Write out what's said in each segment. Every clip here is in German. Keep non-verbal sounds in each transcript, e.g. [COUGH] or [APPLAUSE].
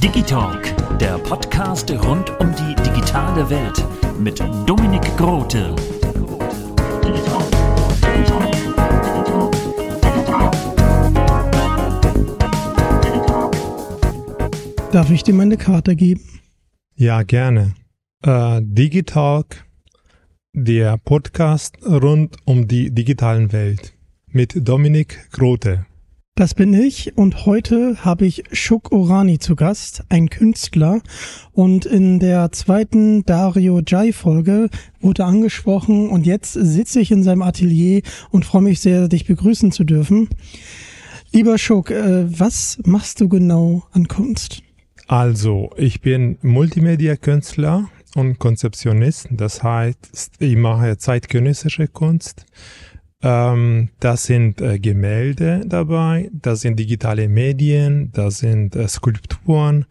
Digitalk, der Podcast rund um die digitale Welt mit Dominik Grote. Darf ich dir meine Karte geben? Ja, gerne. Äh, Digitalk, der Podcast rund um die digitalen Welt mit Dominik Grote. Das bin ich und heute habe ich Shuk Orani zu Gast, ein Künstler. Und in der zweiten Dario Jai Folge wurde angesprochen und jetzt sitze ich in seinem Atelier und freue mich sehr, dich begrüßen zu dürfen. Lieber Shuk, äh, was machst du genau an Kunst? Also, ich bin Multimedia-Künstler und Konzeptionist. Das heißt, ich mache zeitgenössische Kunst. Ähm, das sind äh, Gemälde dabei, das sind digitale Medien, das sind äh, Skulpturen.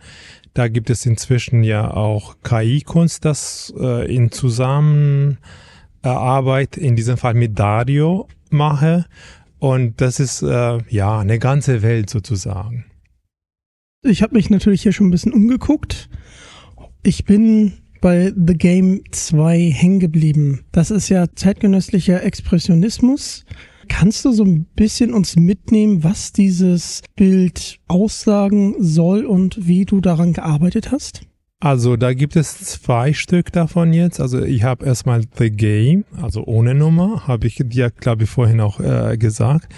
Da gibt es inzwischen ja auch KI-Kunst, das äh, in Zusammenarbeit, in diesem Fall mit Dario, mache. Und das ist äh, ja eine ganze Welt sozusagen. Ich habe mich natürlich hier schon ein bisschen umgeguckt. Ich bin bei The Game 2 hängen geblieben. Das ist ja zeitgenössischer Expressionismus. Kannst du so ein bisschen uns mitnehmen, was dieses Bild aussagen soll und wie du daran gearbeitet hast? Also da gibt es zwei Stück davon jetzt. Also ich habe erstmal The Game, also ohne Nummer, habe ich dir, glaube ich, vorhin auch äh, gesagt.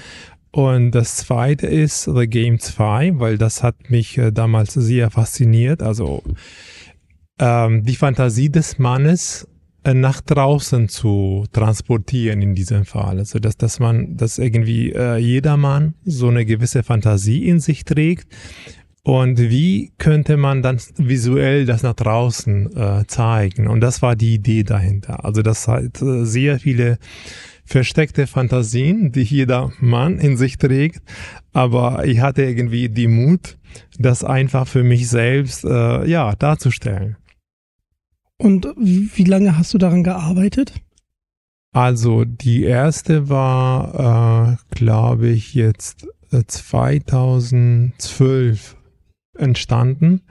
Und das zweite ist The Game 2, weil das hat mich äh, damals sehr fasziniert. Also ähm, die Fantasie des Mannes äh, nach draußen zu transportieren in diesem Fall. Also dass, dass man, dass irgendwie äh, jeder Mann so eine gewisse Fantasie in sich trägt. Und wie könnte man dann visuell das nach draußen äh, zeigen? Und das war die Idee dahinter. Also das äh, sehr viele versteckte Fantasien, die jeder Mann in sich trägt. Aber ich hatte irgendwie die Mut, das einfach für mich selbst äh, ja darzustellen. Und wie lange hast du daran gearbeitet? Also die erste war, äh, glaube ich, jetzt 2012 entstanden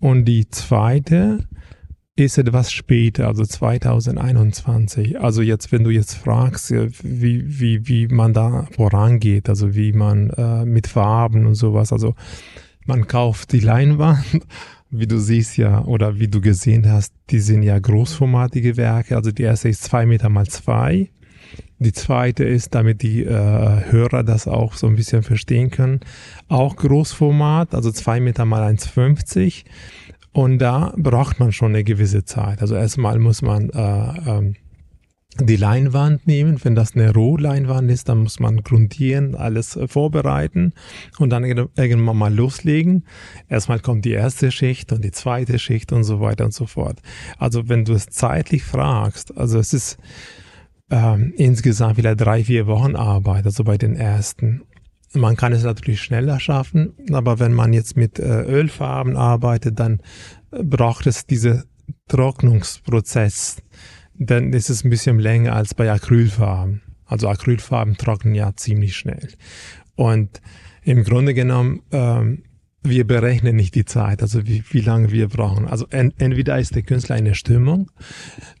und die zweite ist etwas später, also 2021. Also jetzt, wenn du jetzt fragst, wie, wie, wie man da vorangeht, also wie man äh, mit Farben und sowas, also man kauft die Leinwand, wie du siehst ja, oder wie du gesehen hast, die sind ja großformatige Werke. Also die erste ist zwei Meter mal zwei. Die zweite ist, damit die äh, Hörer das auch so ein bisschen verstehen können, auch Großformat, also zwei Meter mal 1,50. Und da braucht man schon eine gewisse Zeit. Also erstmal muss man äh, ähm, die Leinwand nehmen. Wenn das eine Rohleinwand ist, dann muss man grundieren, alles äh, vorbereiten und dann irgendwann mal loslegen. Erstmal kommt die erste Schicht und die zweite Schicht und so weiter und so fort. Also wenn du es zeitlich fragst, also es ist ähm, insgesamt vielleicht drei, vier Wochen Arbeit, also bei den ersten. Man kann es natürlich schneller schaffen, aber wenn man jetzt mit äh, Ölfarben arbeitet, dann äh, braucht es diese Trocknungsprozess. Dann ist es ein bisschen länger als bei Acrylfarben. Also Acrylfarben trocknen ja ziemlich schnell. Und im Grunde genommen ähm, wir berechnen nicht die Zeit, also wie, wie lange wir brauchen. Also en, entweder ist der Künstler in der Stimmung,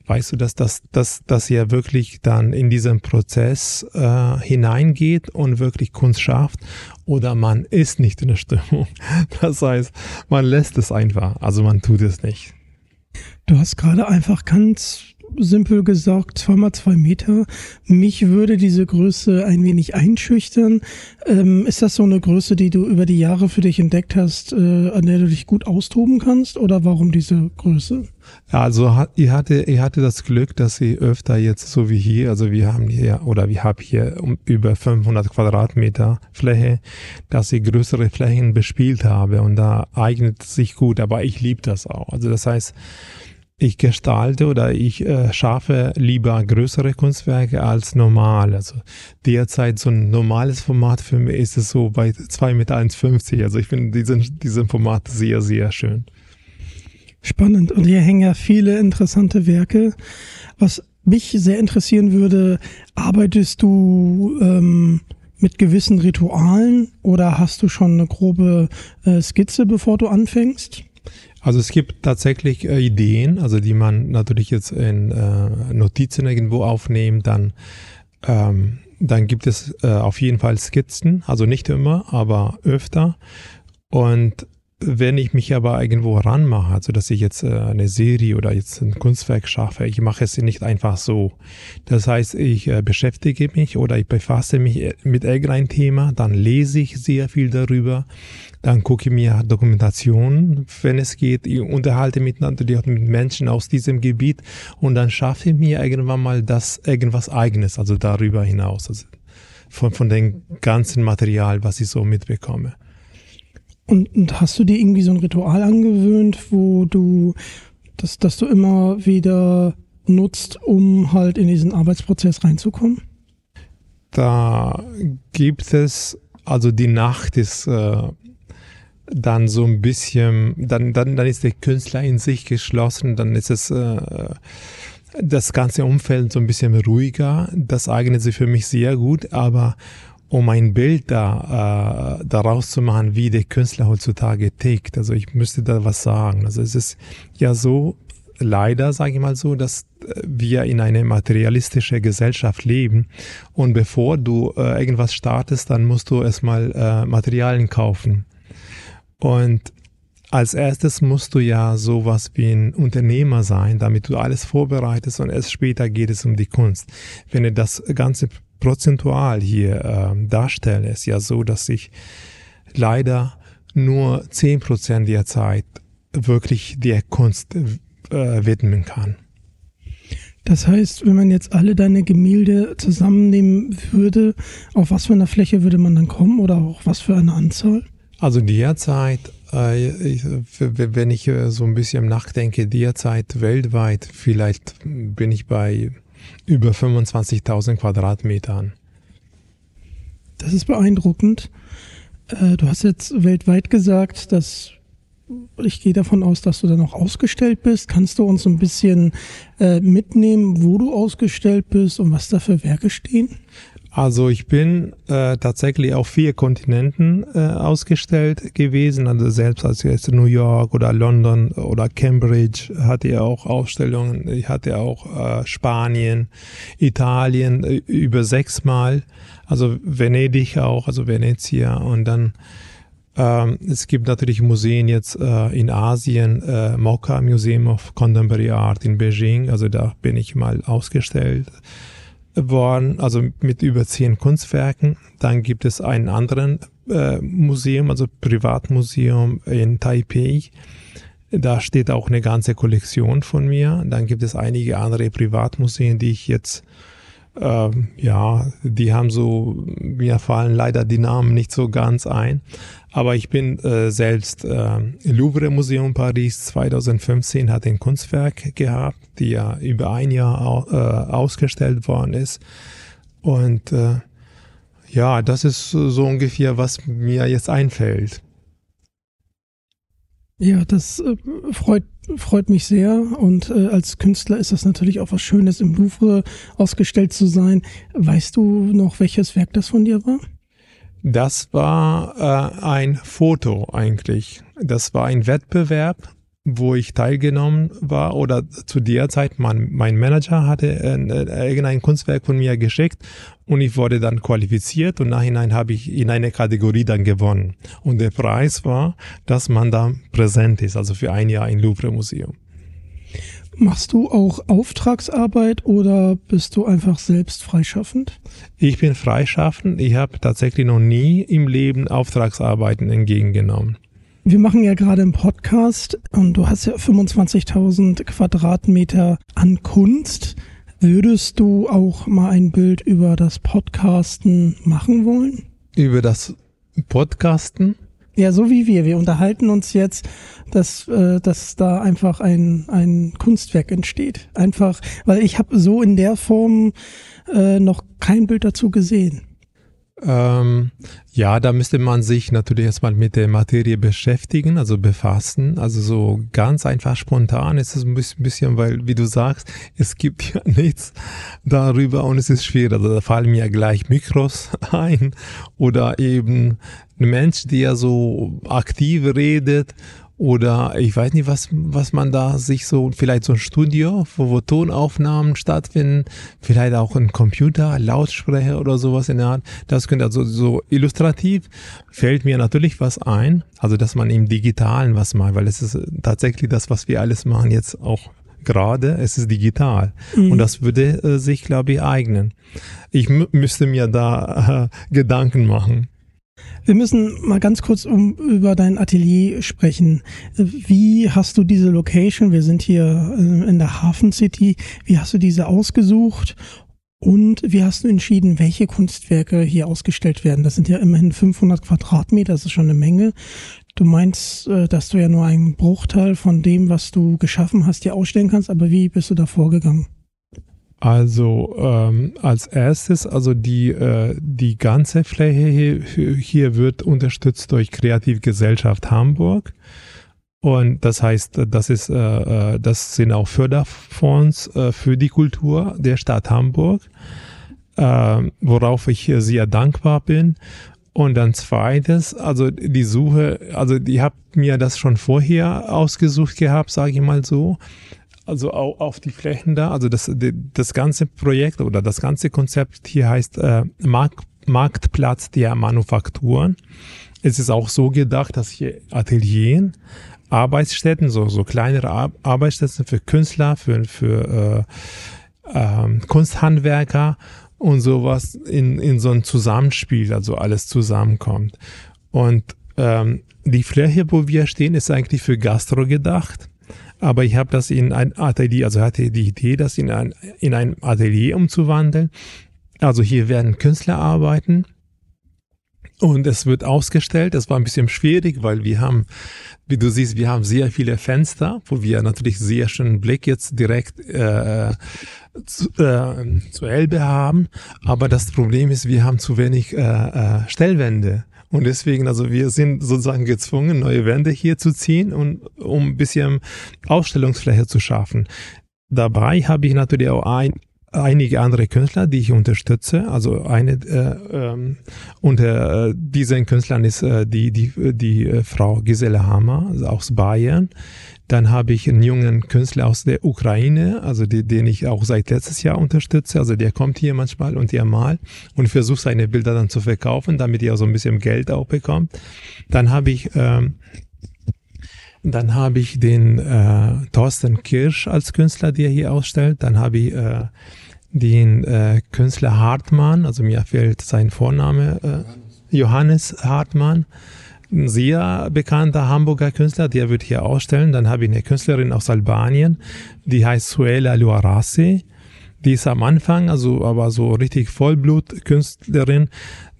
weißt du, dass das, dass, dass er wirklich dann in diesen Prozess äh, hineingeht und wirklich Kunst schafft, oder man ist nicht in der Stimmung. [LAUGHS] Das heißt, man lässt es einfach, also man tut es nicht. Du hast gerade einfach ganz simpel gesagt, zweimal zwei Meter. Mich würde diese Größe ein wenig einschüchtern. Ähm, ist das so eine Größe, die du über die Jahre für dich entdeckt hast, äh, an der du dich gut austoben kannst? Oder warum diese Größe? Also ihr hatte, ihr hatte das Glück, dass sie öfter jetzt so wie hier, also wir haben hier oder wir haben hier über 500 Quadratmeter Fläche, dass ich größere Flächen bespielt habe und da eignet sich gut. Aber ich liebe das auch. Also das heißt ich gestalte oder ich äh, schaffe lieber größere Kunstwerke als normal. Also derzeit so ein normales Format für mich ist es so bei 2,1,50 Meter. Also ich finde diesen, diesen Format sehr, sehr schön. Spannend. Und hier hängen ja viele interessante Werke. Was mich sehr interessieren würde, arbeitest du ähm, mit gewissen Ritualen oder hast du schon eine grobe äh, Skizze, bevor du anfängst? Also es gibt tatsächlich äh, Ideen, also die man natürlich jetzt in äh, Notizen irgendwo aufnimmt, dann ähm, dann gibt es äh, auf jeden Fall Skizzen, also nicht immer, aber öfter. Und wenn ich mich aber irgendwo ranmache, also dass ich jetzt äh, eine Serie oder jetzt ein Kunstwerk schaffe, ich mache es nicht einfach so. Das heißt, ich äh, beschäftige mich oder ich befasse mich äh, mit irgendeinem Thema, dann lese ich sehr viel darüber, dann gucke ich mir Dokumentationen, wenn es geht, ich unterhalte miteinander mit Menschen aus diesem Gebiet und dann schaffe ich mir irgendwann mal das irgendwas eigenes, also darüber hinaus, also von, von dem ganzen Material, was ich so mitbekomme. Und, und hast du dir irgendwie so ein Ritual angewöhnt, wo du, das, dass du immer wieder nutzt, um halt in diesen Arbeitsprozess reinzukommen? Da gibt es, also die Nacht ist äh, dann so ein bisschen, dann, dann, dann ist der Künstler in sich geschlossen, dann ist es äh, das ganze Umfeld so ein bisschen ruhiger. Das eignet sich für mich sehr gut, aber um ein Bild da äh, daraus zu machen, wie der Künstler heutzutage tickt. Also ich müsste da was sagen. Also es ist ja so, leider sage ich mal so, dass äh, wir in einer materialistischen Gesellschaft leben und bevor du äh, irgendwas startest, dann musst du erstmal äh, Materialien kaufen. Und als erstes musst du ja sowas wie ein Unternehmer sein, damit du alles vorbereitest und erst später geht es um die Kunst. Wenn du das ganze prozentual hier äh, darstelle, ist ja so, dass ich leider nur zehn Prozent der Zeit wirklich der Kunst äh, widmen kann. Das heißt, wenn man jetzt alle deine Gemälde zusammennehmen würde, auf was für einer Fläche würde man dann kommen oder auch was für eine Anzahl? Also derzeit, äh, ich, wenn ich äh, so ein bisschen nachdenke, derzeit weltweit, vielleicht bin ich bei über 25.000 Quadratmetern. Das ist beeindruckend. Äh, du hast jetzt weltweit gesagt, dass ich gehe davon aus, dass du dann auch ausgestellt bist. Kannst du uns ein bisschen äh, mitnehmen, wo du ausgestellt bist und was da für Werke stehen? Also ich bin äh, tatsächlich auf vier Kontinenten äh, ausgestellt gewesen. Also selbst als jetzt New York oder London oder Cambridge hatte ich auch Ausstellungen. Ich hatte auch äh, Spanien, Italien äh, über sechsmal. Also Venedig auch, also Venezia und dann ähm, es gibt natürlich Museen jetzt äh, in Asien, äh, Mocha Museum of Contemporary Art in Beijing, also da bin ich mal ausgestellt worden, also mit über zehn Kunstwerken. Dann gibt es einen anderen äh, Museum, also Privatmuseum in Taipei. Da steht auch eine ganze Kollektion von mir. Dann gibt es einige andere Privatmuseen, die ich jetzt ähm, ja, die haben so, mir fallen leider die Namen nicht so ganz ein. Aber ich bin äh, selbst äh, Louvre Museum Paris 2015 hat ein Kunstwerk gehabt, die ja über ein Jahr au, äh, ausgestellt worden ist. Und äh, ja, das ist so ungefähr, was mir jetzt einfällt. Ja, das äh, freut, freut mich sehr und äh, als Künstler ist das natürlich auch was Schönes, im Louvre ausgestellt zu sein. Weißt du noch, welches Werk das von dir war? Das war äh, ein Foto eigentlich. Das war ein Wettbewerb, wo ich teilgenommen war oder zu der Zeit mein, mein Manager hatte äh, äh, irgendein Kunstwerk von mir geschickt und ich wurde dann qualifiziert und nachhinein habe ich in einer Kategorie dann gewonnen. Und der Preis war, dass man da präsent ist, also für ein Jahr im Louvre Museum. Machst du auch Auftragsarbeit oder bist du einfach selbst freischaffend? Ich bin freischaffend. Ich habe tatsächlich noch nie im Leben Auftragsarbeiten entgegengenommen. Wir machen ja gerade einen Podcast und du hast ja 25.000 Quadratmeter an Kunst. Würdest du auch mal ein Bild über das Podcasten machen wollen? Über das Podcasten? Ja, so wie wir. Wir unterhalten uns jetzt, dass, äh, dass da einfach ein, ein Kunstwerk entsteht. Einfach, weil ich habe so in der Form äh, noch kein Bild dazu gesehen. Ähm, ja, da müsste man sich natürlich erstmal mit der Materie beschäftigen, also befassen. Also so ganz einfach spontan ist es ein bisschen, weil, wie du sagst, es gibt ja [LAUGHS] nichts darüber und es ist schwierig. Also da fallen mir gleich Mikros [LAUGHS] ein oder eben ein Mensch, der so aktiv redet oder ich weiß nicht, was, was man da sich so, vielleicht so ein Studio, wo, wo Tonaufnahmen stattfinden, vielleicht auch ein Computer, Lautsprecher oder sowas in der Art. Das könnte also so illustrativ fällt mir natürlich was ein. Also, dass man im Digitalen was macht, weil es ist tatsächlich das, was wir alles machen jetzt auch gerade, es ist digital. Mhm. Und das würde äh, sich, glaube ich, eignen. Ich müsste mir da äh, [LAUGHS] Gedanken machen. Wir müssen mal ganz kurz um, über dein Atelier sprechen. Wie hast du diese Location? Wir sind hier äh, in der Hafen City. Wie hast du diese ausgesucht? Und wie hast du entschieden, welche Kunstwerke hier ausgestellt werden? Das sind ja immerhin 500 Quadratmeter, das ist schon eine Menge. Du meinst, äh, dass du ja nur einen Bruchteil von dem, was du geschaffen hast, hier ausstellen kannst, aber wie bist du da vorgegangen? Also ähm, als erstes, also die, äh, die ganze Fläche hier, hier wird unterstützt durch Kreativgesellschaft Hamburg. Und das heißt, das ist, äh, äh, das sind auch Förderfonds äh, für die Kultur der Stadt Hamburg, äh, worauf ich sehr dankbar bin. Und dann zweites, also die Suche, also die habt mir das schon vorher ausgesucht gehabt, sage ich mal so also auch auf die Flächen da. Also das, das ganze Projekt oder das ganze Konzept hier heißt äh, Markt, Marktplatz der Manufakturen. Es ist auch so gedacht, dass hier Ateliers, Arbeitsstätten, so, so kleinere Ar Arbeitsstätten für Künstler, für, für äh, äh, Kunsthandwerker und sowas in, in so ein Zusammenspiel, also alles zusammenkommt. Und ähm, die Fläche, wo wir stehen, ist eigentlich für Gastro gedacht aber ich habe das in ein Atelier, also hatte die Idee, das in ein, in ein Atelier umzuwandeln. Also hier werden Künstler arbeiten und es wird ausgestellt. Das war ein bisschen schwierig, weil wir haben, wie du siehst, wir haben sehr viele Fenster, wo wir natürlich sehr schönen Blick jetzt direkt äh, zu, äh, zur Elbe haben. Aber das Problem ist, wir haben zu wenig äh, äh, Stellwände. Und deswegen, also wir sind sozusagen gezwungen, neue Wände hier zu ziehen und um ein bisschen Ausstellungsfläche zu schaffen. Dabei habe ich natürlich auch ein, einige andere Künstler, die ich unterstütze. Also eine äh, ähm, unter äh, diesen Künstlern ist äh, die die die äh, Frau Gisela Hammer aus Bayern. Dann habe ich einen jungen Künstler aus der Ukraine, also die, den ich auch seit letztes Jahr unterstütze. Also der kommt hier manchmal und der malt und versucht seine Bilder dann zu verkaufen, damit er so ein bisschen Geld auch bekommt. Dann habe ich ähm, dann habe ich den äh, Thorsten Kirsch als Künstler, der hier ausstellt. Dann habe ich äh, den äh, Künstler Hartmann, also mir fehlt sein Vorname, äh, Johannes Hartmann, ein sehr bekannter Hamburger Künstler, der wird hier ausstellen. Dann habe ich eine Künstlerin aus Albanien, die heißt Suela Luarasi. Die ist am Anfang, also aber so richtig Vollblutkünstlerin.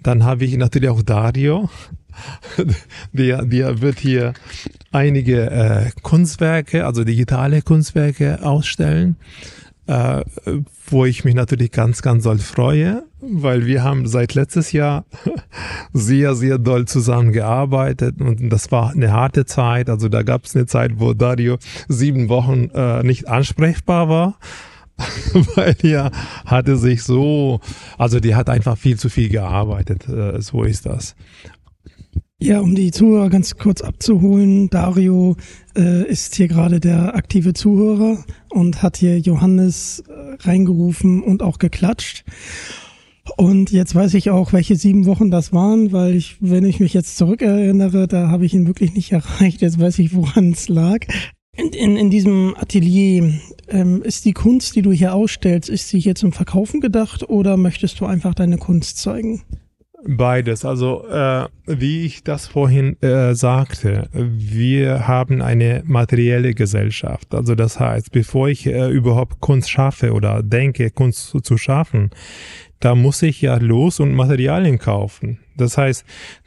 Dann habe ich natürlich auch Dario, [LAUGHS] der, der wird hier einige äh, Kunstwerke, also digitale Kunstwerke ausstellen äh, wo ich mich natürlich ganz, ganz doll freue, weil wir haben seit letztes Jahr [LAUGHS] sehr, sehr doll zusammengearbeitet und das war eine harte Zeit. Also da gab es eine Zeit, wo Dario sieben Wochen äh, nicht ansprechbar war. [LAUGHS] weil die hatte sich so, also die hat einfach viel zu viel gearbeitet, äh, so ist das. Ja, um die Zuhörer ganz kurz abzuholen, Dario äh, ist hier gerade der aktive Zuhörer und hat hier Johannes äh, reingerufen und auch geklatscht. Und jetzt weiß ich auch, welche sieben Wochen das waren, weil ich, wenn ich mich jetzt zurückerinnere, da habe ich ihn wirklich nicht [LAUGHS] erreicht. Jetzt weiß ich, woran es lag. In, in, in diesem Atelier ähm, ist die Kunst, die du hier ausstellst, ist sie hier zum Verkaufen gedacht oder möchtest du einfach deine Kunst zeigen? Beides. Also äh, wie ich das vorhin äh, sagte, wir haben eine materielle Gesellschaft. Also das heißt, bevor ich äh, überhaupt Kunst schaffe oder denke, Kunst zu, zu schaffen, da muss ich ja los und Materialien kaufen. Das heißt,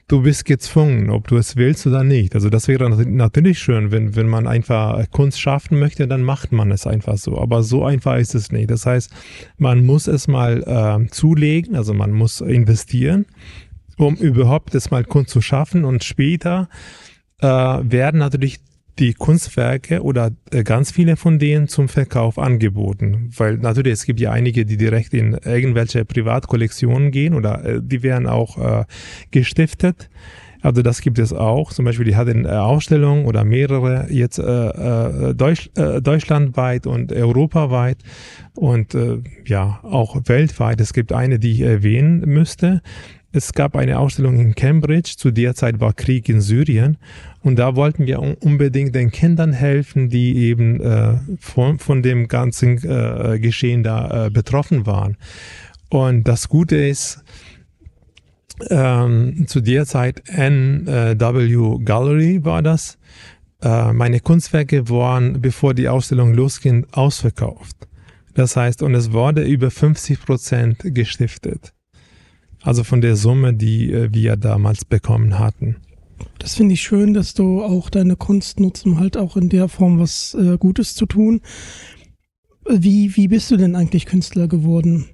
du bist gezwungen, ob du es willst oder nicht. Also das wäre natürlich schön, wenn, wenn man einfach Kunst schaffen möchte, dann macht man es einfach so. Aber so einfach ist es nicht. Das heißt, man muss es mal äh, zulegen, also man muss investieren, um überhaupt es mal Kunst zu schaffen und später äh, werden natürlich die Kunstwerke oder äh, ganz viele von denen zum Verkauf angeboten. Weil natürlich, es gibt ja einige, die direkt in irgendwelche Privatkollektionen gehen oder äh, die werden auch äh, gestiftet. Also das gibt es auch. Zum Beispiel, die hat eine Ausstellung oder mehrere jetzt äh, Deutsch, äh, deutschlandweit und europaweit und äh, ja auch weltweit. Es gibt eine, die ich erwähnen müsste. Es gab eine Ausstellung in Cambridge, zu der Zeit war Krieg in Syrien und da wollten wir unbedingt den Kindern helfen, die eben äh, von, von dem ganzen äh, Geschehen da äh, betroffen waren. Und das Gute ist, ähm, zu der Zeit NW Gallery war das. Äh, meine Kunstwerke waren, bevor die Ausstellung losging, ausverkauft. Das heißt, und es wurde über 50 Prozent gestiftet. Also von der Summe, die äh, wir damals bekommen hatten. Das finde ich schön, dass du auch deine Kunst nutzt, um halt auch in der Form was äh, Gutes zu tun. Wie, wie bist du denn eigentlich Künstler geworden?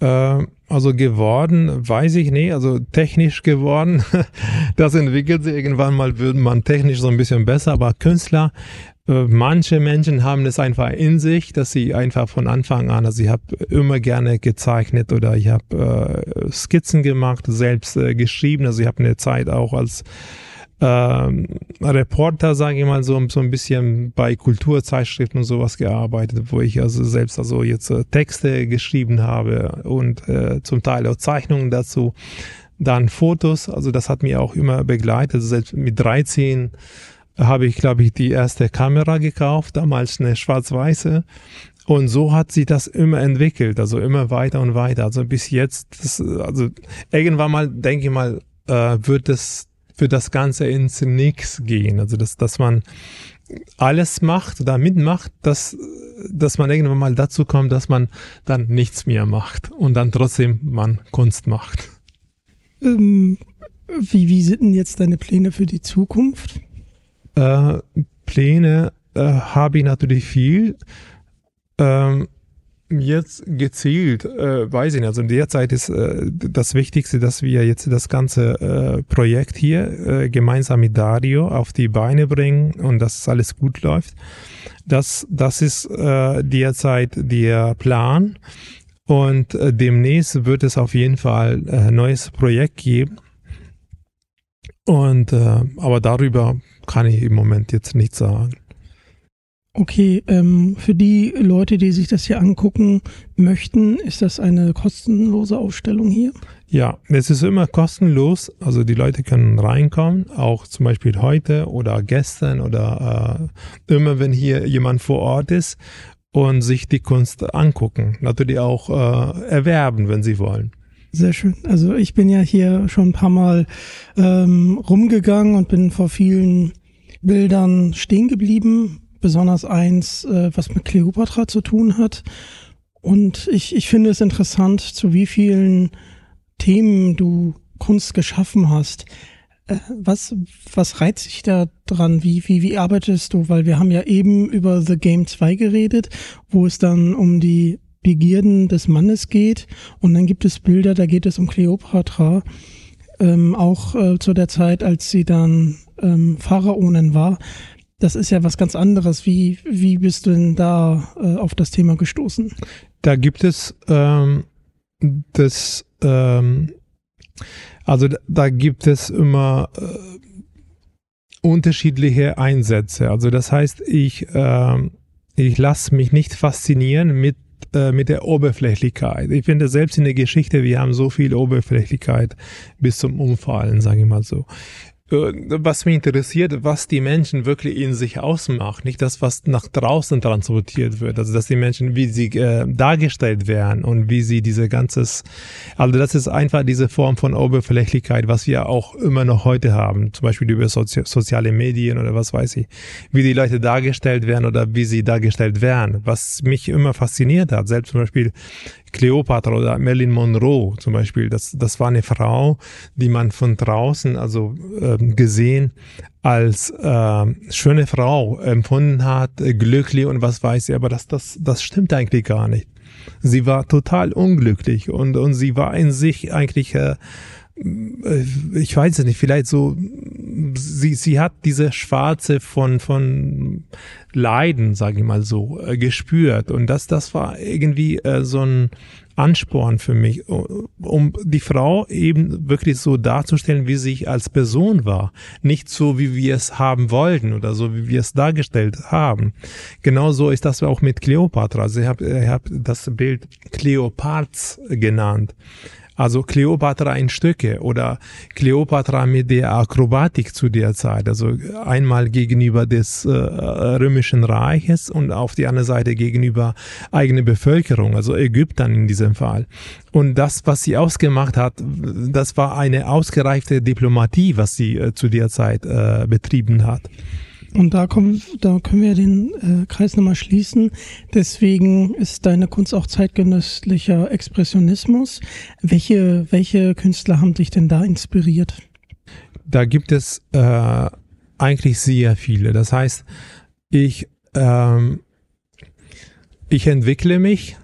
Äh, also geworden, weiß ich nicht, also technisch geworden. [LAUGHS] das entwickelt sich irgendwann mal, wird man technisch so ein bisschen besser, aber Künstler manche Menschen haben es einfach in sich, dass sie einfach von Anfang an, also ich habe immer gerne gezeichnet oder ich habe äh, Skizzen gemacht, selbst äh, geschrieben. Also ich habe eine Zeit auch als ähm, Reporter, sage ich mal, so, so ein bisschen bei Kulturzeitschriften und sowas gearbeitet, wo ich also selbst also jetzt äh, Texte geschrieben habe und äh, zum Teil auch Zeichnungen dazu. Dann Fotos, also das hat mich auch immer begleitet, selbst mit 13 habe ich, glaube ich, die erste Kamera gekauft, damals eine schwarz-weiße. Und so hat sich das immer entwickelt, also immer weiter und weiter. Also bis jetzt, das, also irgendwann mal, denke ich mal, äh, wird es für das Ganze ins Nix gehen. Also dass, dass man alles macht oder mitmacht, dass, dass man irgendwann mal dazu kommt, dass man dann nichts mehr macht und dann trotzdem man Kunst macht. Ähm, wie, wie sind denn jetzt deine Pläne für die Zukunft? Äh, Pläne äh, habe ich natürlich viel. Ähm, jetzt gezielt, äh, weiß ich nicht, also in der Zeit ist äh, das Wichtigste, dass wir jetzt das ganze äh, Projekt hier äh, gemeinsam mit Dario auf die Beine bringen und dass alles gut läuft. Das, das ist äh, derzeit der Plan und demnächst wird es auf jeden Fall ein neues Projekt geben. Und aber darüber kann ich im Moment jetzt nichts sagen. Okay, ähm, für die Leute, die sich das hier angucken möchten, ist das eine kostenlose Ausstellung hier? Ja, es ist immer kostenlos. Also die Leute können reinkommen, auch zum Beispiel heute oder gestern oder äh, immer, wenn hier jemand vor Ort ist und sich die Kunst angucken. Natürlich auch äh, erwerben, wenn sie wollen. Sehr schön. Also ich bin ja hier schon ein paar Mal ähm, rumgegangen und bin vor vielen Bildern stehen geblieben, besonders eins, äh, was mit Cleopatra zu tun hat. Und ich, ich finde es interessant, zu wie vielen Themen du Kunst geschaffen hast. Äh, was, was reizt sich da dran? Wie, wie, wie arbeitest du? Weil wir haben ja eben über The Game 2 geredet, wo es dann um die Begierden des Mannes geht. Und dann gibt es Bilder, da geht es um Kleopatra. Ähm, auch äh, zu der Zeit, als sie dann ähm, Pharaonin war. das ist ja was ganz anderes. Wie, wie bist du denn da äh, auf das Thema gestoßen? Da gibt es ähm, das, ähm, also da, da gibt es immer äh, unterschiedliche Einsätze. Also das heißt, ich, äh, ich lasse mich nicht faszinieren mit äh, mit der Oberflächlichkeit. Ich finde selbst in der Geschichte, wir haben so viel Oberflächlichkeit bis zum Umfallen, sage ich mal so. Äh, was mich interessiert, was die Menschen wirklich in sich ausmacht, nicht das, was nach draußen transportiert wird, also dass die Menschen, wie sie äh, dargestellt werden und wie sie diese ganzes, also das ist einfach diese Form von Oberflächlichkeit, was wir auch immer noch heute haben, zum Beispiel über Sozi soziale Medien oder was weiß ich, wie die Leute dargestellt werden oder wie sie dargestellt werden, was mich immer fasziniert hat, selbst zum Beispiel Cleopatra oder Marilyn Monroe zum Beispiel, das, das war eine Frau, die man von draußen, also äh, gesehen, als äh, schöne Frau empfunden hat, glücklich und was weiß ich, aber das, das, das stimmt eigentlich gar nicht. Sie war total unglücklich und, und sie war in sich eigentlich äh, ich weiß es nicht, vielleicht so, sie, sie hat diese Schwarze von, von Leiden, sage ich mal so, äh, gespürt. Und das, das war irgendwie äh, so ein Ansporn für mich, um die Frau eben wirklich so darzustellen, wie sie als Person war. Nicht so, wie wir es haben wollten oder so, wie wir es dargestellt haben. Genauso ist das auch mit Cleopatra. Also ich habe ich hab das Bild Kleopats genannt. Also Kleopatra in Stücke oder Kleopatra mit der Akrobatik zu der Zeit. Also einmal gegenüber des äh, römischen Reiches und auf die andere Seite gegenüber eigene Bevölkerung, also Ägyptern in diesem Fall. Und das, was sie ausgemacht hat, das war eine ausgereifte Diplomatie, was sie äh, zu der Zeit äh, betrieben hat. Und da, kommen, da können wir den äh, Kreis nochmal schließen. Deswegen ist deine Kunst auch zeitgenösslicher Expressionismus. Welche, welche Künstler haben dich denn da inspiriert? Da gibt es äh, eigentlich sehr viele. Das heißt, ich, ähm, ich entwickle mich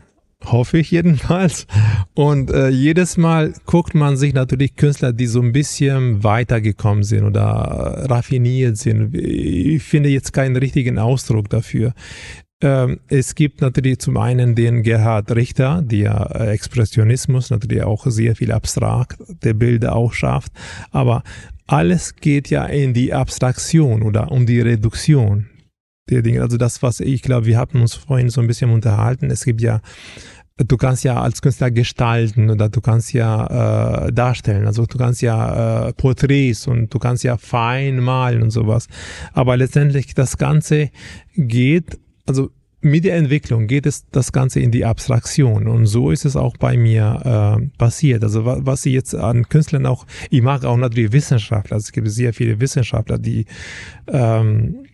hoffe ich jedenfalls. Und äh, jedes Mal guckt man sich natürlich Künstler, die so ein bisschen weitergekommen sind oder raffiniert sind. Ich finde jetzt keinen richtigen Ausdruck dafür. Ähm, es gibt natürlich zum einen den Gerhard Richter, der Expressionismus natürlich auch sehr viel abstrakte Bilder auch schafft. Aber alles geht ja in die Abstraktion oder um die Reduktion der Dinge. Also das, was ich glaube, wir hatten uns vorhin so ein bisschen unterhalten. Es gibt ja du kannst ja als Künstler gestalten oder du kannst ja äh, darstellen, also du kannst ja äh, Porträts und du kannst ja fein malen und sowas. Aber letztendlich das Ganze geht, also mit der Entwicklung geht es das Ganze in die Abstraktion und so ist es auch bei mir äh, passiert. Also was, was ich jetzt an Künstlern auch, ich mag auch natürlich Wissenschaftler, also es gibt sehr viele Wissenschaftler, die ähm,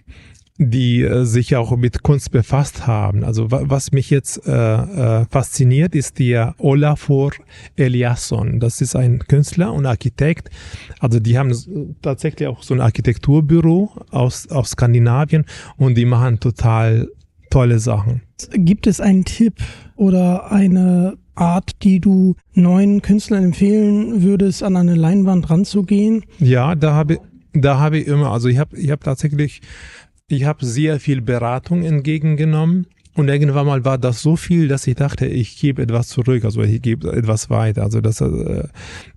die äh, sich auch mit Kunst befasst haben. Also was mich jetzt äh, äh, fasziniert, ist der Olafur Eliasson. Das ist ein Künstler und Architekt. Also die haben tatsächlich auch so ein Architekturbüro aus, aus Skandinavien und die machen total tolle Sachen. Gibt es einen Tipp oder eine Art, die du neuen Künstlern empfehlen würdest, an eine Leinwand ranzugehen? Ja, da habe da habe ich immer, also ich habe ich habe tatsächlich ich habe sehr viel Beratung entgegengenommen und irgendwann mal war das so viel, dass ich dachte, ich gebe etwas zurück, also ich gebe etwas weiter. Also das, äh,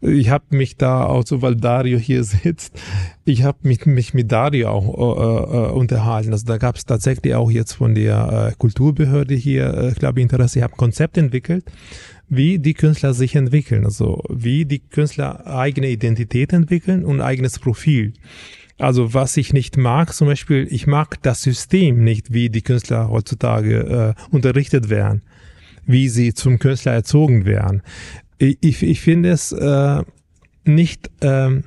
ich habe mich da auch so, weil Dario hier [LAUGHS] sitzt, ich habe mich, mich mit Dario auch äh, äh, unterhalten. Also da gab es tatsächlich auch jetzt von der äh, Kulturbehörde hier, äh, glaube ich, Interesse. Ich habe Konzept entwickelt, wie die Künstler sich entwickeln, also wie die Künstler eigene Identität entwickeln und eigenes Profil. Also was ich nicht mag, zum Beispiel, ich mag das System nicht, wie die Künstler heutzutage äh, unterrichtet werden, wie sie zum Künstler erzogen werden. Ich, ich, ich finde es äh, nicht äh,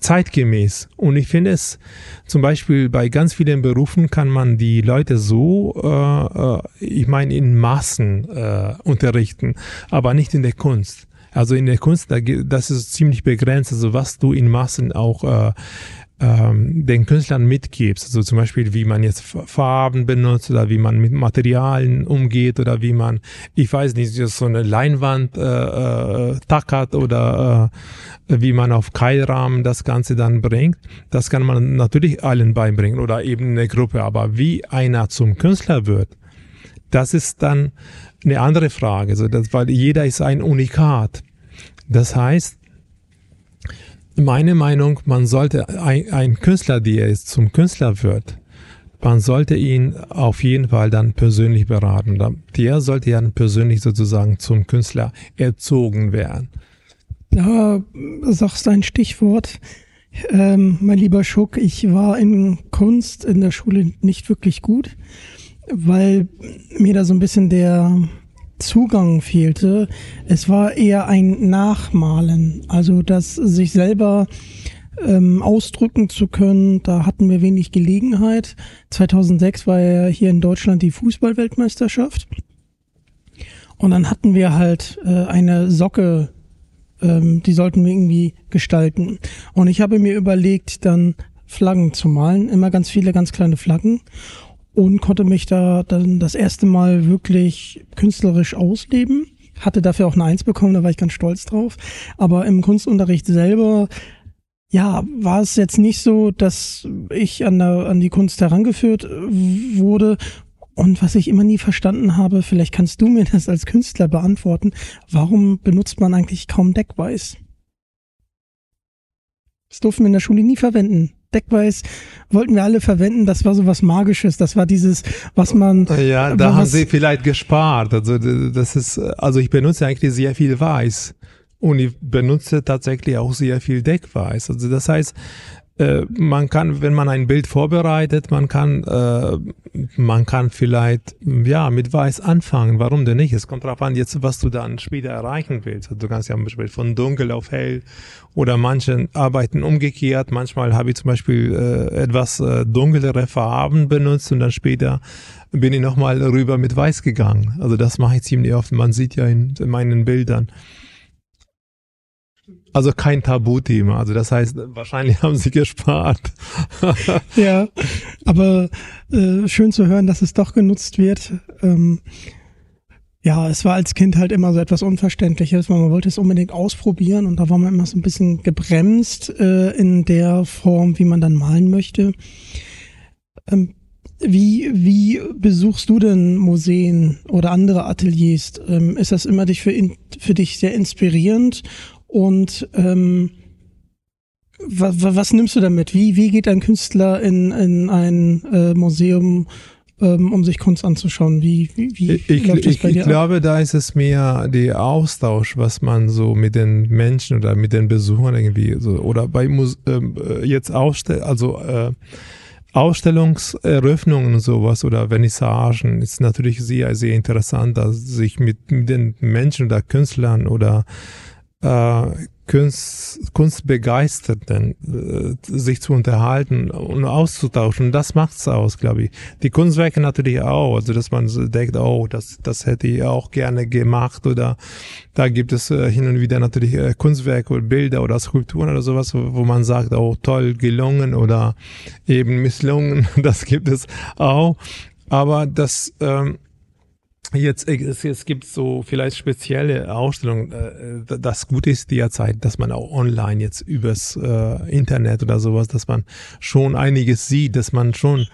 zeitgemäß. Und ich finde es zum Beispiel bei ganz vielen Berufen kann man die Leute so, äh, äh ich meine, in Massen äh, unterrichten, aber nicht in der Kunst. Also in der Kunst, das ist ziemlich begrenzt, also was du in Massen auch äh, ähm, den Künstlern mitgibst. Also zum Beispiel, wie man jetzt Farben benutzt oder wie man mit Materialien umgeht oder wie man, ich weiß nicht, so eine Leinwand äh, äh, tackert oder äh, wie man auf Keilrahmen das Ganze dann bringt. Das kann man natürlich allen beibringen oder eben eine Gruppe. Aber wie einer zum Künstler wird, das ist dann eine andere Frage. Also das, weil jeder ist ein Unikat. Das heißt, meine Meinung, man sollte ein, ein Künstler, der jetzt zum Künstler wird, man sollte ihn auf jeden Fall dann persönlich beraten. Der sollte ja persönlich sozusagen zum Künstler erzogen werden. Da sagst du ein Stichwort. Ähm, mein lieber Schuck, ich war in Kunst in der Schule nicht wirklich gut, weil mir da so ein bisschen der Zugang fehlte. Es war eher ein Nachmalen, also das sich selber ähm, ausdrücken zu können. Da hatten wir wenig Gelegenheit. 2006 war ja hier in Deutschland die Fußballweltmeisterschaft. Und dann hatten wir halt äh, eine Socke, ähm, die sollten wir irgendwie gestalten. Und ich habe mir überlegt, dann Flaggen zu malen, immer ganz viele ganz kleine Flaggen und konnte mich da dann das erste Mal wirklich künstlerisch ausleben. Hatte dafür auch eine Eins bekommen, da war ich ganz stolz drauf. Aber im Kunstunterricht selber, ja, war es jetzt nicht so, dass ich an, der, an die Kunst herangeführt wurde. Und was ich immer nie verstanden habe, vielleicht kannst du mir das als Künstler beantworten, warum benutzt man eigentlich kaum Deckweiß? Das durften wir in der Schule nie verwenden. Deckweiß wollten wir alle verwenden. Das war so was Magisches. Das war dieses, was man. Ja, da haben sie vielleicht gespart. Also das ist, also ich benutze eigentlich sehr viel Weiß und ich benutze tatsächlich auch sehr viel Deckweiß. Also das heißt, äh, man kann, wenn man ein Bild vorbereitet, man kann, äh, man kann vielleicht, ja, mit Weiß anfangen. Warum denn nicht? Es kommt darauf an, jetzt, was du dann später erreichen willst. Also du kannst ja zum Beispiel von dunkel auf hell oder manche arbeiten umgekehrt. Manchmal habe ich zum Beispiel äh, etwas äh, dunklere Farben benutzt und dann später bin ich nochmal rüber mit Weiß gegangen. Also das mache ich ziemlich oft. Man sieht ja in, in meinen Bildern. Also kein Tabuthema. Also das heißt, wahrscheinlich [LAUGHS] haben sie gespart. ja, aber äh, schön zu hören, dass es doch genutzt wird. Ähm, ja, es war als Kind halt immer so etwas Unverständliches, weil man wollte es unbedingt ausprobieren und da war man immer so ein bisschen gebremst äh, in der Form, wie man dann malen möchte. Ähm, wie, wie besuchst du denn Museen oder andere Ateliers? Ähm, ist das immer dich für, in, für dich sehr inspirierend und ähm, was, nimmst du damit? Wie, wie geht ein Künstler in, in ein äh, Museum, ähm, um sich Kunst anzuschauen? Wie, wie, wie ich, läuft das bei ich, dir ich glaube, da ist es mehr der Austausch, was man so mit den Menschen oder mit den Besuchern irgendwie so oder bei Mus ähm, äh, jetzt ausstellt, also äh, Ausstellungseröffnungen und sowas oder Vernissagen ist natürlich sehr, sehr interessant, dass sich mit, mit den Menschen oder Künstlern oder äh, Kunst, Kunstbegeisterten äh, sich zu unterhalten und auszutauschen. Das macht's aus, glaube ich. Die Kunstwerke natürlich auch, also dass man denkt, oh, das, das hätte ich auch gerne gemacht oder da gibt es äh, hin und wieder natürlich äh, Kunstwerke oder Bilder oder Skulpturen oder sowas, wo, man sagt, oh, toll gelungen oder eben misslungen. [LAUGHS] Das gibt es auch. Aber das ähm, Jetzt, äh, es, es gibt so vielleicht spezielle Ausstellungen. Äh, das Gute ist derzeit, dass man auch online jetzt übers äh, Internet oder sowas, dass man schon einiges sieht, dass man schon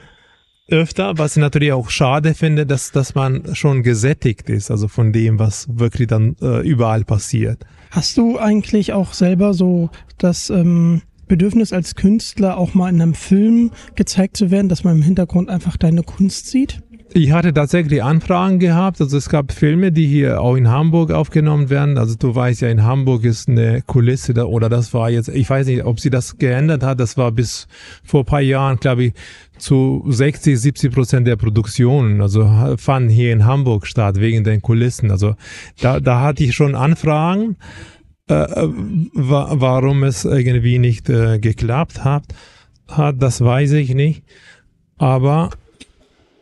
öfter, was ich natürlich auch schade finde, dass, dass man schon gesättigt ist, also von dem, was wirklich dann äh, überall passiert. Hast du eigentlich auch selber so das ähm, Bedürfnis als Künstler auch mal in einem Film gezeigt zu werden, dass man im Hintergrund einfach deine Kunst sieht? Ich hatte tatsächlich Anfragen gehabt. Also es gab Filme, die hier auch in Hamburg aufgenommen werden. Also du weißt ja, in Hamburg ist eine Kulisse da, oder das war jetzt, ich weiß nicht, ob sie das geändert hat. Das war bis vor paar Jahren, glaube ich, zu 60, 70 Prozent der Produktionen, also fanden hier in Hamburg statt wegen den Kulissen. Also da, da hatte ich schon Anfragen, äh, äh wa warum es irgendwie nicht äh, geklappt hat, hat, das weiß ich nicht. Aber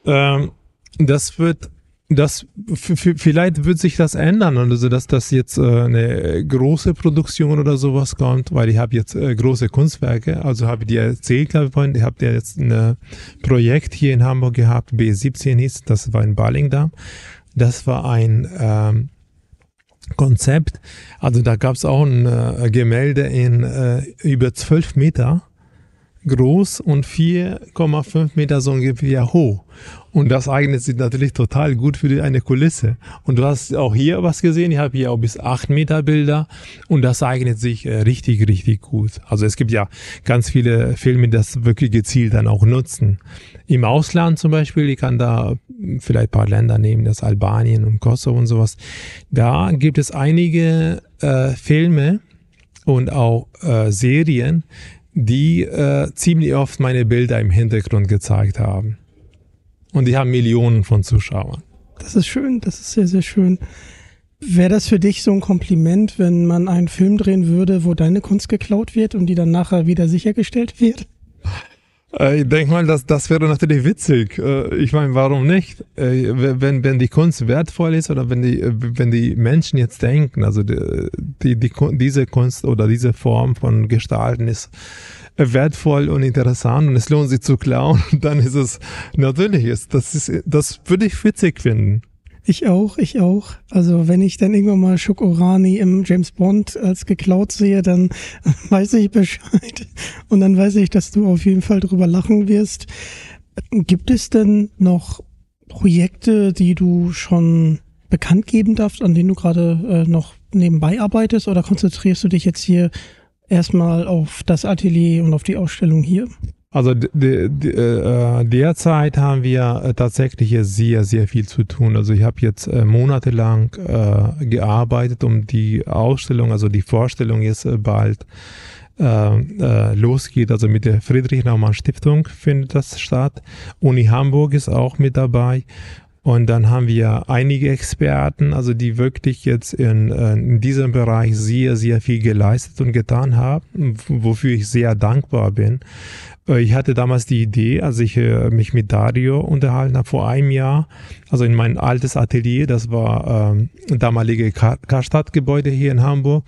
ähm, das wird das vielleicht wird sich das ändern, also dass das jetzt äh, eine große Produktion oder sowas kommt, weil ich habe jetzt äh, große Kunstwerke, also habe ich dir erzählt, glaube ich, vorhin, ich habe dir jetzt ein Projekt hier in Hamburg gehabt, B17 hieß, das war in Balingdam, das war ein ähm, Konzept, also da gab es auch ein äh, Gemälde in äh, über zwölf Meter groß und 4,5 Meter so ungefähr hoch. Und das eignet sich natürlich total gut für eine Kulisse. Und du hast auch hier was gesehen. Ich habe hier auch bis 8 Meter Bilder. Und das eignet sich äh, richtig, richtig gut. Also es gibt ja ganz viele Filme, die das wirklich gezielt dann auch nutzen. Im Ausland zum Beispiel, ich kann da vielleicht ein paar Länder nehmen, das Albanien und Kosovo und sowas. Da gibt es einige äh, Filme und auch äh, Serien, die äh, ziemlich oft meine Bilder im Hintergrund gezeigt haben. Und die haben Millionen von Zuschauern. Das ist schön, das ist sehr, sehr schön. Wäre das für dich so ein Kompliment, wenn man einen Film drehen würde, wo deine Kunst geklaut wird und die dann nachher wieder sichergestellt wird? Äh, ich denke mal, das, das wäre natürlich witzig. Äh, ich meine, warum nicht? Äh, wenn, wenn die Kunst wertvoll ist oder wenn die, wenn die Menschen jetzt denken, also die, die, die, diese Kunst oder diese Form von Gestalten ist wertvoll und interessant und es lohnt sich zu klauen, [LAUGHS] dann ist es natürlich, ist, das, ist, das würde ich witzig finden. Ich auch, ich auch. Also wenn ich dann irgendwann mal Schokorani im James Bond als geklaut sehe, dann [LAUGHS] weiß ich Bescheid. Und dann weiß ich, dass du auf jeden Fall drüber lachen wirst. Gibt es denn noch Projekte, die du schon bekannt geben darfst, an denen du gerade äh, noch nebenbei arbeitest? Oder konzentrierst du dich jetzt hier erstmal auf das Atelier und auf die Ausstellung hier? Also äh, derzeit haben wir äh, tatsächlich sehr, sehr viel zu tun. Also ich habe jetzt äh, monatelang gearbeitet, um die Ausstellung, also die Vorstellung jetzt bald äh, äh, losgeht. Also mit der Friedrich-Naumann-Stiftung findet das statt. Uni Hamburg ist auch mit dabei. Und dann haben wir einige Experten, also die wirklich jetzt in, äh, in diesem Bereich sehr, sehr viel geleistet und getan haben, wofür ich sehr dankbar bin. Äh, ich hatte damals die Idee, als ich äh, mich mit Dario unterhalten habe vor einem Jahr, also in mein altes Atelier, das war ähm, damalige Karstadt-Gebäude hier in Hamburg.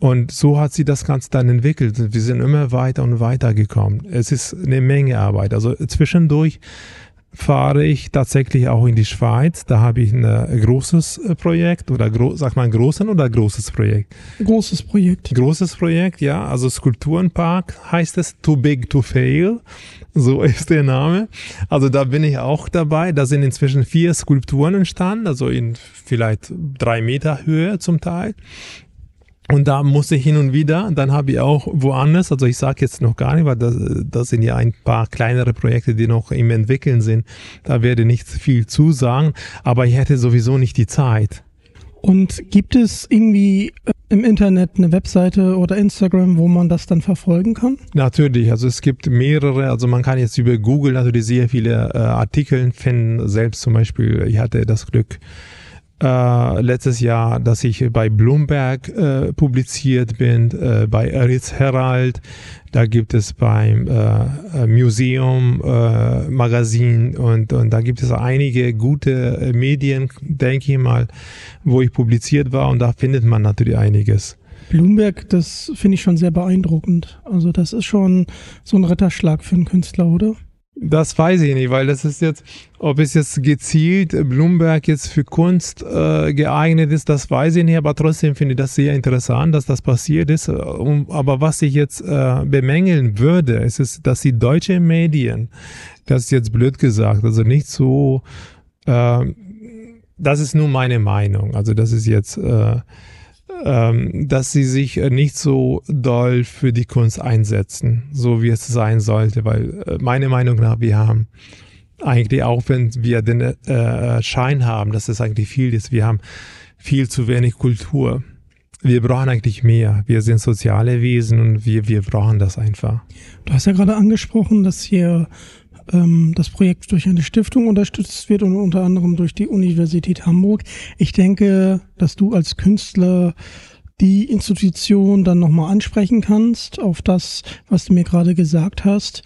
Und so hat sich das Ganze dann entwickelt. Wir sind immer weiter und weiter gekommen. Es ist eine Menge Arbeit. Also zwischendurch fahre ich tatsächlich auch in die Schweiz. Da habe ich ein großes äh, Projekt oder gro sag mal ein großes oder großes Projekt? Großes Projekt. Großes Projekt, ja. Also Skulpturenpark heißt es Too Big to Fail. So [LAUGHS] ist der Name. Also da bin ich auch dabei. Da sind inzwischen vier Skulpturen entstanden, also in vielleicht drei Meter Höhe zum Teil. Und da muss ich hin und wieder, dann habe ich auch woanders, also ich sage jetzt noch gar nicht, weil das, das sind ja ein paar kleinere Projekte, die noch im Entwickeln sind. Da werde nicht viel zu sagen, aber ich hätte sowieso nicht die Zeit. Und gibt es irgendwie äh, im Internet eine Webseite oder Instagram, wo man das dann verfolgen kann? Natürlich, also es gibt mehrere, also man kann jetzt über Google natürlich sehr viele äh, Artikel finden. Selbst zum Beispiel, ich hatte das Glück, äh, letztes Jahr, dass ich bei Bloomberg äh, publiziert bin, äh, bei Eritz Herald, da gibt es beim äh, Museum äh, Magazin und, und da gibt es einige gute äh, Medien, denke ich mal, wo ich publiziert war und da findet man natürlich einiges. Bloomberg, das finde ich schon sehr beeindruckend. Also das ist schon so ein Ritterschlag für einen Künstler, oder? Das weiß ich nicht, weil das ist jetzt, ob es jetzt gezielt Bloomberg jetzt für Kunst äh, geeignet ist, das weiß ich nicht, aber trotzdem finde ich das sehr interessant, dass das passiert ist. Um, aber was ich jetzt äh, bemängeln würde, ist, es, dass die deutschen Medien, das ist jetzt blöd gesagt, also nicht so, äh, das ist nur meine Meinung, also das ist jetzt, äh, dass sie sich äh, nicht so doll für die Kunst einsetzen, so wie es sein sollte, weil äh, meine Meinung nach, wir haben eigentlich auch, wenn wir den äh, Schein haben, dass es eigentlich viel ist, wir haben viel zu wenig Kultur. Wir brauchen eigentlich mehr. Wir sind soziale Wesen und wir, wir brauchen das einfach. Du hast ja gerade angesprochen, dass hier ähm, das Projekt durch eine Stiftung unterstützt wird und unter anderem durch die Universität Hamburg. Ich denke, dass du als Künstler die Institution dann nochmal ansprechen kannst auf das, was du mir gerade gesagt hast.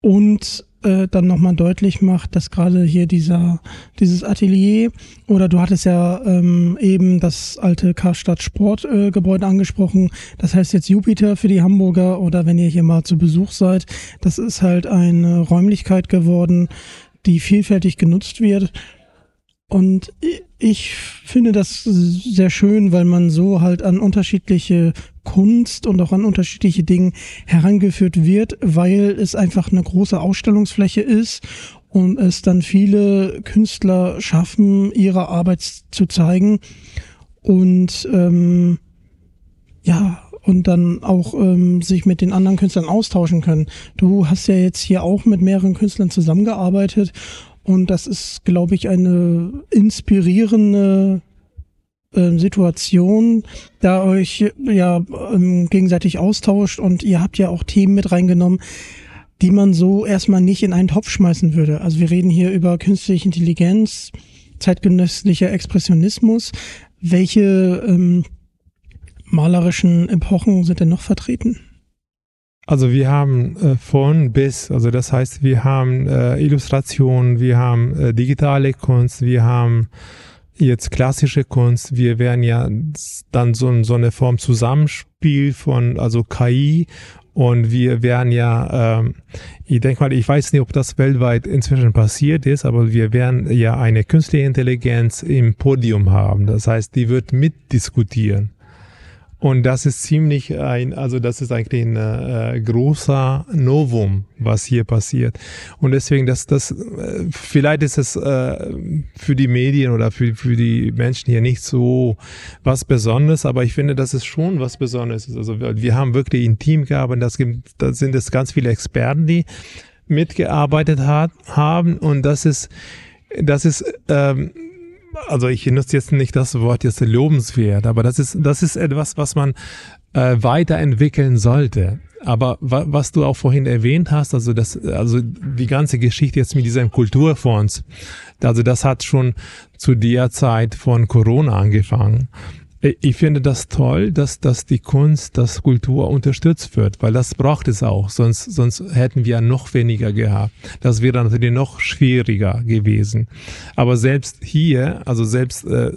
Und äh, dann nochmal deutlich macht, dass gerade hier dieser, dieses Atelier oder du hattest ja ähm, eben das alte Karstadt Sportgebäude äh, angesprochen. Das heißt jetzt Jupiter für die Hamburger oder wenn ihr hier mal zu Besuch seid, das ist halt eine Räumlichkeit geworden, die vielfältig genutzt wird. Und ich finde das sehr schön, weil man so halt an unterschiedliche Kunst und auch an unterschiedliche Dinge herangeführt wird, weil es einfach eine große Ausstellungsfläche ist und es dann viele Künstler schaffen, ihre Arbeit zu zeigen und ähm, ja und dann auch ähm, sich mit den anderen Künstlern austauschen können. Du hast ja jetzt hier auch mit mehreren Künstlern zusammengearbeitet und das ist, glaube ich, eine inspirierende äh, Situation, da euch ja ähm, gegenseitig austauscht und ihr habt ja auch Themen mit reingenommen, die man so erstmal nicht in einen Topf schmeißen würde. Also wir reden hier über künstliche Intelligenz, zeitgenössischer Expressionismus. Welche ähm, malerischen Epochen sind denn noch vertreten? Also wir haben äh, von bis, also das heißt, wir haben äh, Illustration, wir haben äh, digitale Kunst, wir haben jetzt klassische Kunst, wir werden ja dann so, so eine Form Zusammenspiel von, also KI und wir werden ja, ähm, ich denke mal, ich weiß nicht, ob das weltweit inzwischen passiert ist, aber wir werden ja eine künstliche Intelligenz im Podium haben. Das heißt, die wird mitdiskutieren. Und das ist ziemlich ein, also das ist eigentlich ein äh, großer Novum, was hier passiert. Und deswegen, dass das, äh, vielleicht ist es äh, für die Medien oder für, für die Menschen hier nicht so was Besonderes, aber ich finde, dass es schon was Besonderes. Also wir, wir haben wirklich intim gearbeitet, das gibt, da sind es ganz viele Experten, die mitgearbeitet hat, haben und das ist, das ist, ähm, also ich nutze jetzt nicht das Wort jetzt lobenswert, aber das ist, das ist etwas, was man äh, weiterentwickeln sollte. Aber wa was du auch vorhin erwähnt hast, also das, also die ganze Geschichte jetzt mit diesem Kulturfonds, also das hat schon zu der Zeit von Corona angefangen. Ich finde das toll, dass, dass die Kunst, dass Kultur unterstützt wird, weil das braucht es auch, sonst, sonst hätten wir noch weniger gehabt. Das wäre natürlich noch schwieriger gewesen. Aber selbst hier, also selbst äh,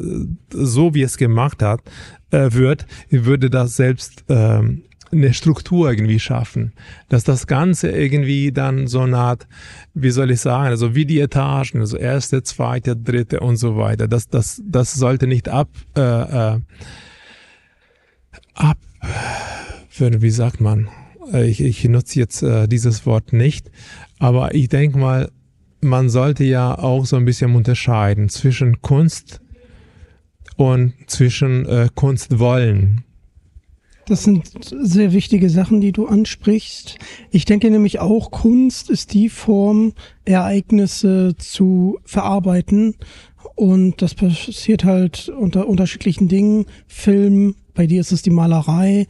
so wie es gemacht hat, äh, wird, würde das selbst ähm, eine Struktur irgendwie schaffen, dass das Ganze irgendwie dann so eine Art, wie soll ich sagen, also wie die Etagen, also erste, zweite, dritte und so weiter. Das, das, das sollte nicht ab, äh, äh, ab, wie sagt man? Äh, ich, ich nutze jetzt äh, dieses Wort nicht, aber ich denke mal, man sollte ja auch so ein bisschen unterscheiden zwischen Kunst und zwischen äh, Kunst wollen. Das sind sehr wichtige Sachen, die du ansprichst. Ich denke nämlich auch, Kunst ist die Form, Ereignisse zu verarbeiten. Und das passiert halt unter unterschiedlichen Dingen. Film, bei dir ist es die Malerei,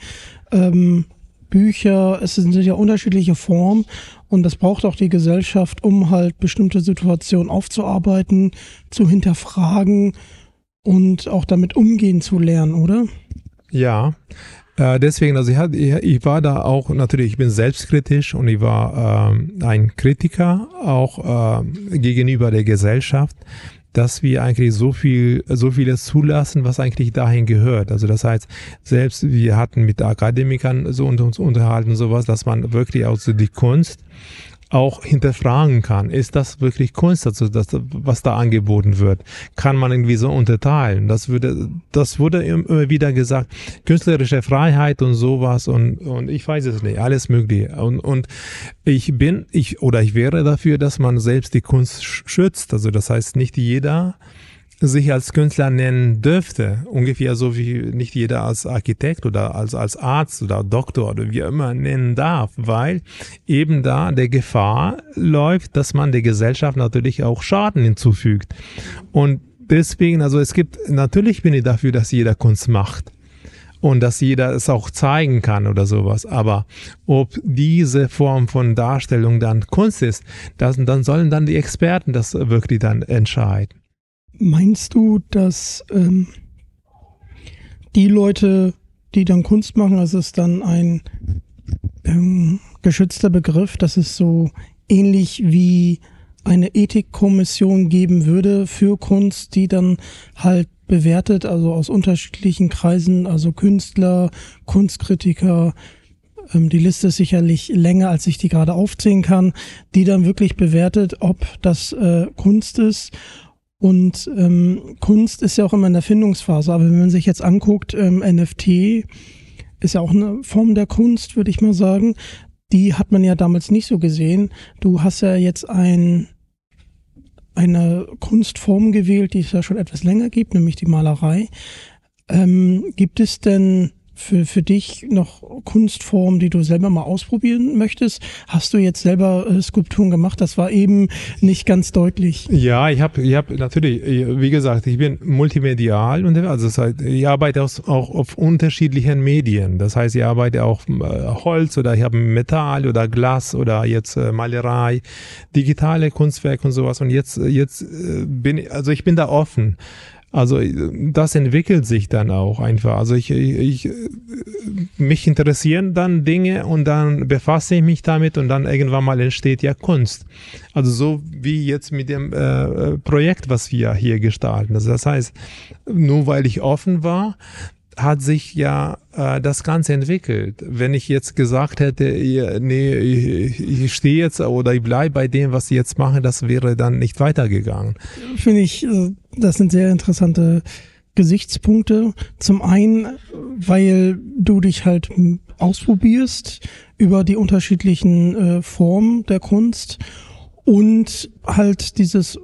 ähm, Bücher, es sind ja unterschiedliche Formen. Und das braucht auch die Gesellschaft, um halt bestimmte Situationen aufzuarbeiten, zu hinterfragen und auch damit umgehen zu lernen, oder? Ja, äh, deswegen, also ich, hat, ich, ich, war da auch natürlich, ich bin selbstkritisch und ich war ähm, ein Kritiker auch äh, gegenüber der Gesellschaft, dass wir eigentlich so viel, so vieles zulassen, was eigentlich dahin gehört. Also das heißt, selbst wir hatten mit Akademikern so uns unterhalten sowas, dass man wirklich auch so die Kunst auch hinterfragen kann. Ist das wirklich Kunst, also das, was da angeboten wird? Kann man irgendwie so unterteilen? Das würde, das wurde immer wieder gesagt, künstlerische Freiheit und sowas und, und ich weiß es nicht, alles mögliche. Und, und ich bin, ich, oder ich wäre dafür, dass man selbst die Kunst schützt. Also das heißt, nicht jeder sich als Künstler nennen dürfte, ungefähr so wie nicht jeder als Architekt oder als, als Arzt oder Doktor oder wie immer nennen darf, weil eben da der Gefahr läuft, dass man der Gesellschaft natürlich auch Schaden hinzufügt. Und deswegen, also es gibt, natürlich bin ich dafür, dass jeder Kunst macht und dass jeder es auch zeigen kann oder sowas. Aber ob diese Form von Darstellung dann Kunst ist, das, dann sollen dann die Experten das wirklich dann entscheiden. Meinst du, dass ähm, die Leute, die dann Kunst machen, also ist dann ein ähm, geschützter Begriff, dass es so ähnlich wie eine Ethikkommission geben würde für Kunst, die dann halt bewertet, also aus unterschiedlichen Kreisen, also Künstler, Kunstkritiker, ähm, die Liste ist sicherlich länger, als ich die gerade aufzählen kann, die dann wirklich bewertet, ob das äh, Kunst ist. Und ähm, Kunst ist ja auch immer in der Findungsphase, aber wenn man sich jetzt anguckt, ähm, NFT ist ja auch eine Form der Kunst, würde ich mal sagen. Die hat man ja damals nicht so gesehen. Du hast ja jetzt ein eine Kunstform gewählt, die es ja schon etwas länger gibt, nämlich die Malerei. Ähm, gibt es denn für, für dich noch Kunstformen, die du selber mal ausprobieren möchtest? Hast du jetzt selber äh, Skulpturen gemacht? Das war eben nicht ganz deutlich. Ja, ich habe ich hab natürlich, wie gesagt, ich bin multimedial und also das heißt, ich arbeite auch, auf unterschiedlichen Medien. Das heißt, ich arbeite auch äh, Holz oder ich habe Metall oder Glas oder jetzt äh, Malerei, digitale Kunstwerke und sowas. Und jetzt, jetzt äh, bin ich, also ich bin da offen. Also das entwickelt sich dann auch einfach. Also ich, ich, mich interessieren dann Dinge und dann befasse ich mich damit und dann irgendwann mal entsteht ja Kunst. Also so wie jetzt mit dem äh, Projekt, was wir hier gestalten. Also das heißt, nur weil ich offen war, hat sich ja äh, das Ganze entwickelt. Wenn ich jetzt gesagt hätte, nee, ich, ich stehe jetzt oder ich bleibe bei dem, was ich jetzt mache, das wäre dann nicht weitergegangen. Finde ich, äh, das sind sehr interessante Gesichtspunkte. Zum einen, weil du dich halt ausprobierst über die unterschiedlichen äh, Formen der Kunst und halt dieses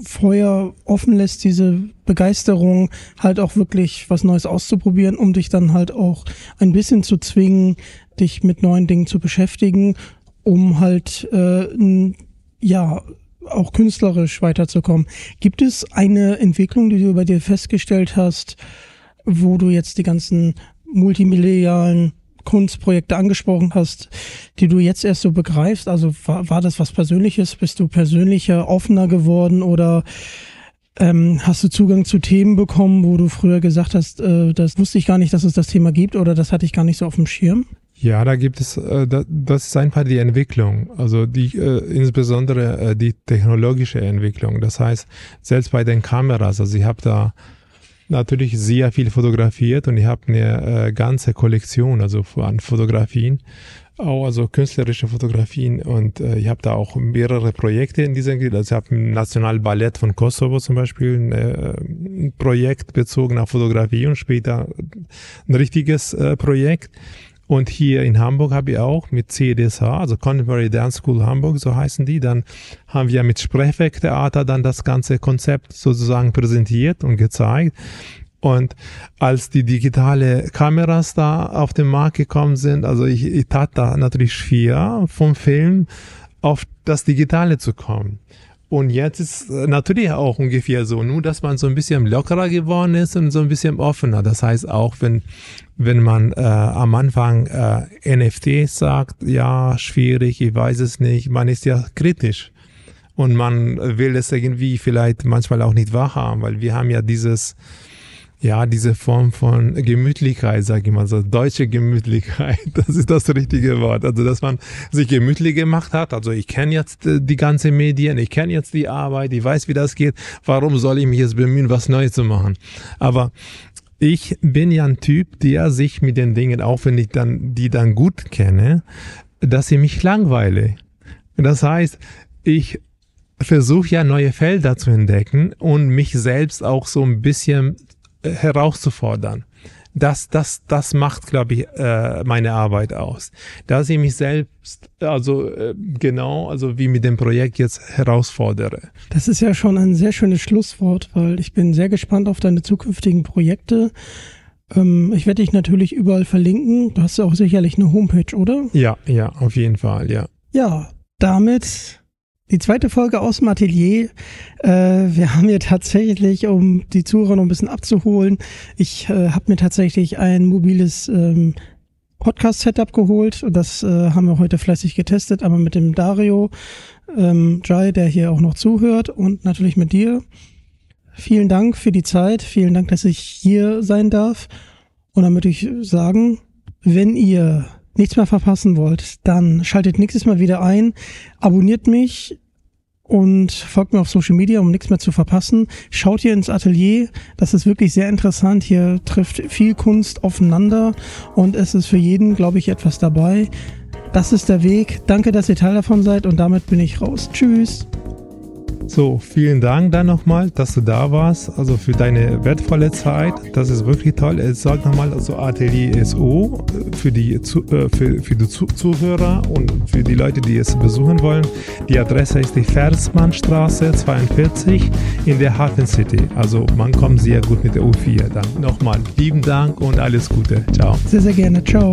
Feuer offen lässt, diese Begeisterung, halt auch wirklich was Neues auszuprobieren, um dich dann halt auch ein bisschen zu zwingen, dich mit neuen Dingen zu beschäftigen, um halt äh, ja auch künstlerisch weiterzukommen. Gibt es eine Entwicklung, die du bei dir festgestellt hast, wo du jetzt die ganzen multimedialen Kunstprojekte angesprochen hast, die du jetzt erst so begreifst? Also war, war das was Persönliches? Bist du persönlicher, offener geworden oder ähm, hast du Zugang zu Themen bekommen, wo du früher gesagt hast, äh, das wusste ich gar nicht, dass es das Thema gibt oder das hatte ich gar nicht so auf dem Schirm? Ja, da gibt es, äh, das ist einfach die Entwicklung, also die äh, insbesondere äh, die technologische Entwicklung. Das heißt, selbst bei den Kameras, also ich habe da natürlich sehr viel fotografiert und ich habe eine äh, ganze Kollektion also an Fotografien, auch also künstlerische Fotografien und äh, ich habe da auch mehrere Projekte in dieser also ich habe im Nationalballett von Kosovo zum Beispiel ein, äh, ein Projekt bezogen auf Fotografie und später ein richtiges äh, Projekt und hier in Hamburg habe ich auch mit CDSH, also Contemporary Dance School Hamburg, so heißen die. Dann haben wir mit Sprechwerktheater dann das ganze Konzept sozusagen präsentiert und gezeigt. Und als die digitale Kameras da auf den Markt gekommen sind, also ich, ich tat da natürlich schwer vom Film auf das Digitale zu kommen. Und jetzt ist äh, natürlich auch ungefähr so, nur dass man so ein bisschen lockerer geworden ist und so ein bisschen offener. Das heißt auch, wenn, wenn man äh, am Anfang äh, NFTs sagt, ja, schwierig, ich weiß es nicht, man ist ja kritisch. Und man will es irgendwie vielleicht manchmal auch nicht wahrhaben, weil wir haben ja dieses, ja, diese Form von Gemütlichkeit, sag ich mal, so deutsche Gemütlichkeit, [LAUGHS] das ist das richtige Wort. Also, dass man sich gemütlich gemacht hat. Also, ich kenne jetzt äh, die ganze Medien, ich kenne jetzt die Arbeit, ich weiß, wie das geht. Warum soll ich mich jetzt bemühen, was Neues zu machen? Aber ich bin ja ein Typ, der sich mit den Dingen, auch wenn ich dann, die dann gut kenne, dass ich mich langweile. Das heißt, ich versuche ja neue Felder zu entdecken und mich selbst auch so ein bisschen herauszufordern. Das, das, das macht, glaube ich, äh, meine Arbeit aus. Dass ich mich selbst, also äh, genau, also wie mit dem Projekt jetzt herausfordere. Das ist ja schon ein sehr schönes Schlusswort, weil ich bin sehr gespannt auf deine zukünftigen Projekte. Ähm, ich werde dich natürlich überall verlinken. Du hast ja auch sicherlich eine Homepage, oder? Ja, ja, auf jeden Fall, ja. Ja, damit die zweite Folge aus dem Atelier. Äh, wir haben hier tatsächlich, um die Zuhörer noch ein bisschen abzuholen, ich äh, habe mir tatsächlich ein mobiles ähm, Podcast-Setup geholt. Das äh, haben wir heute fleißig getestet, aber mit dem Dario ähm, Jai, der hier auch noch zuhört und natürlich mit dir. Vielen Dank für die Zeit. Vielen Dank, dass ich hier sein darf. Und dann würde ich sagen, wenn ihr nichts mehr verpassen wollt, dann schaltet nächstes Mal wieder ein, abonniert mich und folgt mir auf Social Media, um nichts mehr zu verpassen. Schaut hier ins Atelier, das ist wirklich sehr interessant. Hier trifft viel Kunst aufeinander und es ist für jeden, glaube ich, etwas dabei. Das ist der Weg. Danke, dass ihr Teil davon seid und damit bin ich raus. Tschüss. So, vielen Dank dann nochmal, dass du da warst, also für deine wertvolle Zeit. Das ist wirklich toll. Ich sag nochmal, also Atelier SO für die, äh, für, für die Zuhörer und für die Leute, die es besuchen wollen. Die Adresse ist die Versmannstraße 42 in der Hafen City. Also man kommt sehr gut mit der U4. Dann nochmal lieben Dank und alles Gute. Ciao. Sehr, sehr gerne. Ciao.